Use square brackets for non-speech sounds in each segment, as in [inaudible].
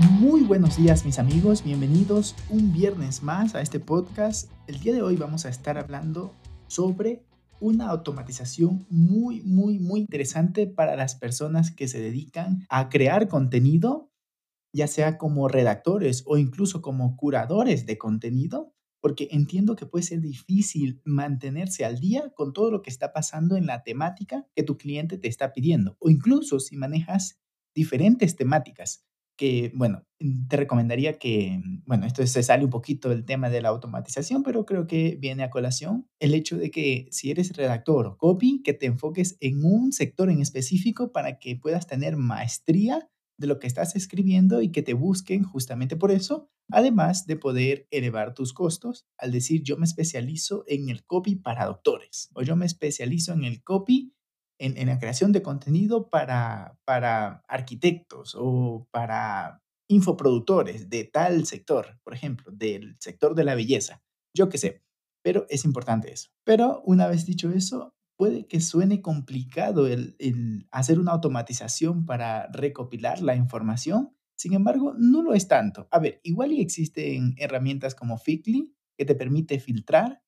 Muy buenos días mis amigos, bienvenidos un viernes más a este podcast. El día de hoy vamos a estar hablando sobre una automatización muy, muy, muy interesante para las personas que se dedican a crear contenido, ya sea como redactores o incluso como curadores de contenido, porque entiendo que puede ser difícil mantenerse al día con todo lo que está pasando en la temática que tu cliente te está pidiendo, o incluso si manejas diferentes temáticas que, bueno, mm, te recomendaría que, mm, bueno, esto se sale un poquito del tema de la automatización, pero creo que viene a colación el hecho de que si eres redactor o copy, que te enfoques en un sector en específico para que puedas tener maestría de lo que estás escribiendo y que te busquen justamente por eso, además de poder elevar tus costos al decir yo me especializo en el copy para doctores o yo me especializo en el copy en, la creación de contenido para, para arquitectos o para infoproductores de tal sector, por ejemplo, del sector de la belleza, yo qué sé, pero es importante eso. Pero una vez dicho eso, puede que suene complicado el, hacer una automatización para recopilar la información. Sin embargo, no lo es tanto. A ver, igual y existen herramientas como Fitly que te permite filtrar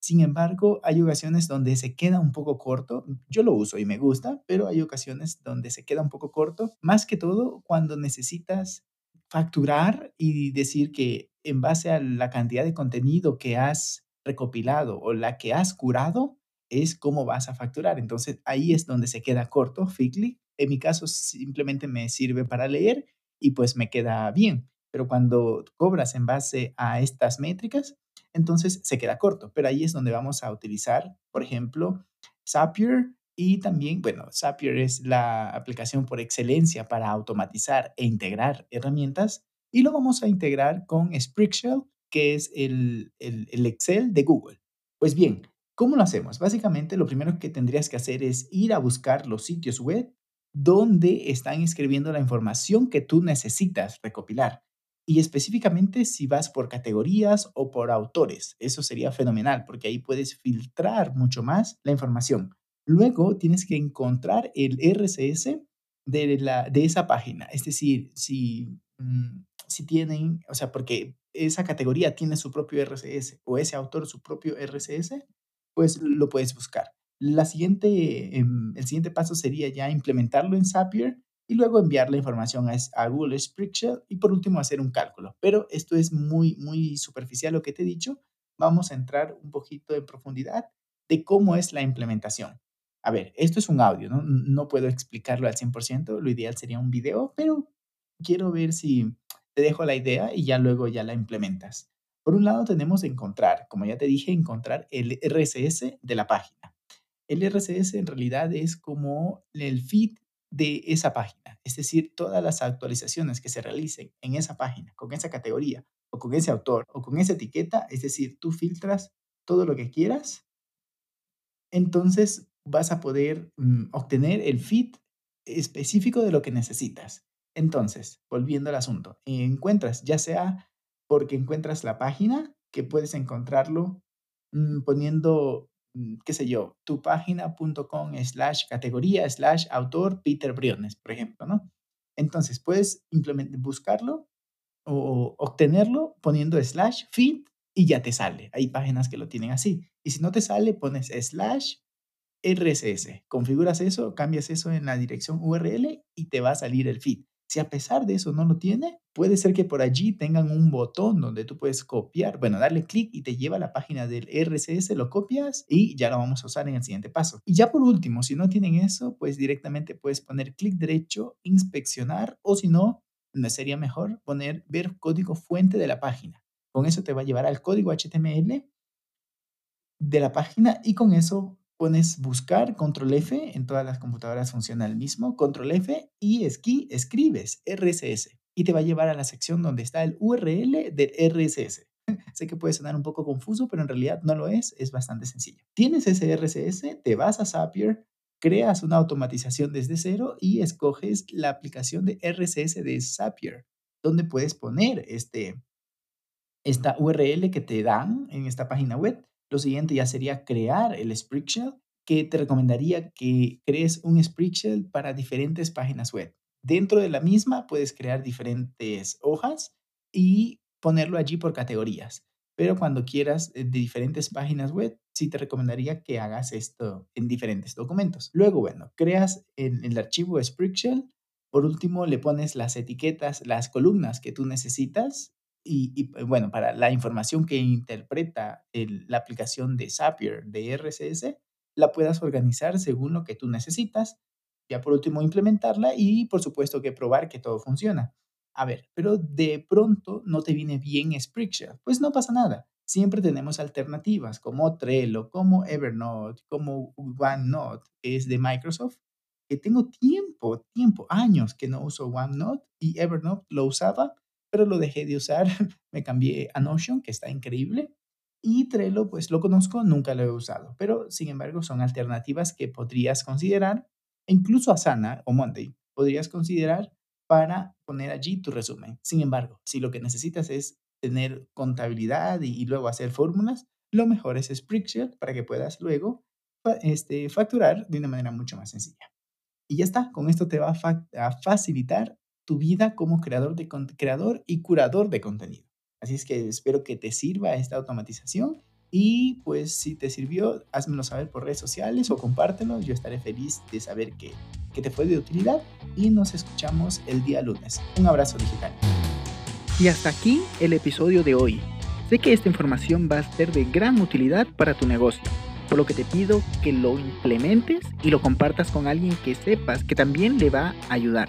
sin embargo, hay ocasiones donde se queda un poco corto. Yo lo uso y me gusta, pero hay ocasiones donde se queda un poco corto, más que todo cuando necesitas facturar y decir que en base a la cantidad de contenido que has recopilado o la que has curado, es cómo vas a facturar. Entonces ahí es donde se queda corto Figly. En mi caso simplemente me sirve para leer y pues me queda bien. Pero cuando cobras en base a estas métricas, entonces se queda corto. Pero ahí es donde vamos a utilizar, por ejemplo, Zapier y también, bueno, Zapier es la aplicación por excelencia para automatizar e integrar herramientas y lo vamos a integrar con Spreadshirt, que es el, el, Excel de Google. Pues bien, ¿cómo lo hacemos? Básicamente lo primero que tendrías que hacer es ir a buscar los sitios web donde están escribiendo la información que tú necesitas recopilar y específicamente si vas por categorías o por autores. Eso sería fenomenal porque ahí puedes filtrar mucho más la información. Luego tienes que encontrar el RCS de, la, de esa página. Es decir, si, mm, si tienen, o sea, porque esa categoría tiene su propio RCS o ese autor su propio RCS, pues lo puedes buscar. La siguiente, em, el siguiente paso sería ya implementarlo en Zapier y luego enviar la información a, Google Spreadsheet y por último hacer un cálculo. Pero esto es muy, muy superficial lo que te he dicho. Vamos a entrar un poquito en profundidad de cómo es la implementación. A ver, esto es un audio, ¿no? No puedo explicarlo al 100%, lo ideal sería un video, pero quiero ver si te dejo la idea y ya luego ya la implementas. Por un lado tenemos encontrar, como ya te dije, encontrar el RSS de la página. El RSS en realidad es como el feed de esa página. Es decir, todas las actualizaciones que se realicen en esa página, con esa categoría, o con ese autor, o con esa etiqueta, es decir, tú filtras todo lo que quieras, entonces vas a poder mm, obtener el feed específico de lo que necesitas. Entonces, volviendo al asunto, encuentras, ya sea porque encuentras la página, que puedes encontrarlo mm, poniendo qué sé yo, tupágina.com slash categoría slash autor Peter Briones, por ejemplo, ¿no? Entonces puedes buscarlo o obtenerlo poniendo slash feed y ya te sale. Hay páginas que lo tienen así. Y si no te sale, pones slash RSS. Configuras eso, cambias eso en la dirección URL y te va a salir el feed. Si a pesar de eso no lo tiene, puede ser que por allí tengan un botón donde tú puedes copiar, bueno, darle clic y te lleva a la página del RCS, lo copias y ya lo vamos a usar en el siguiente paso. Y ya por último, si no tienen eso, pues directamente puedes poner clic derecho, inspeccionar o si no, no sería mejor poner ver código fuente de la página. Con eso te va a llevar al código HTML de la página y con eso pones buscar, control F, en todas las computadoras funciona el mismo, control F y esqui, escribes RSS y te va a llevar a la sección donde está el URL del RSS. [laughs] sé que puede sonar un poco confuso, pero en realidad no lo es, es bastante sencillo. Tienes ese RCS, te vas a Zapier, creas una automatización desde cero y escoges la aplicación de RCS de Zapier, donde puedes poner este, esta URL que te dan en esta página web. Lo siguiente ya sería crear el Spring Shell, que te recomendaría que crees un Spring Shell para diferentes páginas web. Dentro de la misma puedes crear diferentes hojas y ponerlo allí por categorías. Pero cuando quieras eh, de diferentes páginas web, sí te recomendaría que hagas esto en diferentes documentos. Luego, bueno, creas el, el archivo Shell. Por último, le pones las etiquetas, las columnas que tú necesitas. Y, eh, bueno, para la información que interpreta la aplicación de Zapier de RCS, la puedas organizar según lo que tú necesitas. Ya por último, implementarla y por supuesto que probar que todo funciona. A ver, pero de pronto no te viene bien Spreadshirt. Pues no pasa nada. Siempre tenemos alternativas como Trello, como Evernote, como OneNote, que es de Microsoft. Que tengo tiempo, tiempo, años que no uso OneNote y Evernote lo usaba, pero lo dejé de usar. [laughs] Me cambié a Notion, que está increíble. Y Trello, pues lo conozco, nunca lo he usado, pero sin embargo son alternativas que podrías considerar, e incluso Asana o Monday podrías considerar para poner allí tu resumen. Sin embargo, si lo que necesitas es tener contabilidad y, luego hacer fórmulas, lo mejor es Spreadsheet para que puedas luego este, facturar de una manera mucho más sencilla. Y ya está, con esto te va a, facilitar tu vida como creador, de, creador y curador de contenido. Así es que espero que te sirva esta automatización y pues si te sirvió, házmelo saber por redes sociales o compártelo. Yo estaré feliz de saber que, que te fue de utilidad y nos escuchamos el día lunes. Un abrazo digital. Y hasta aquí el episodio de hoy. Sé que esta información va a ser de gran utilidad para tu negocio, por lo que te pido que lo implementes y lo compartas con alguien que sepas que también le va a ayudar.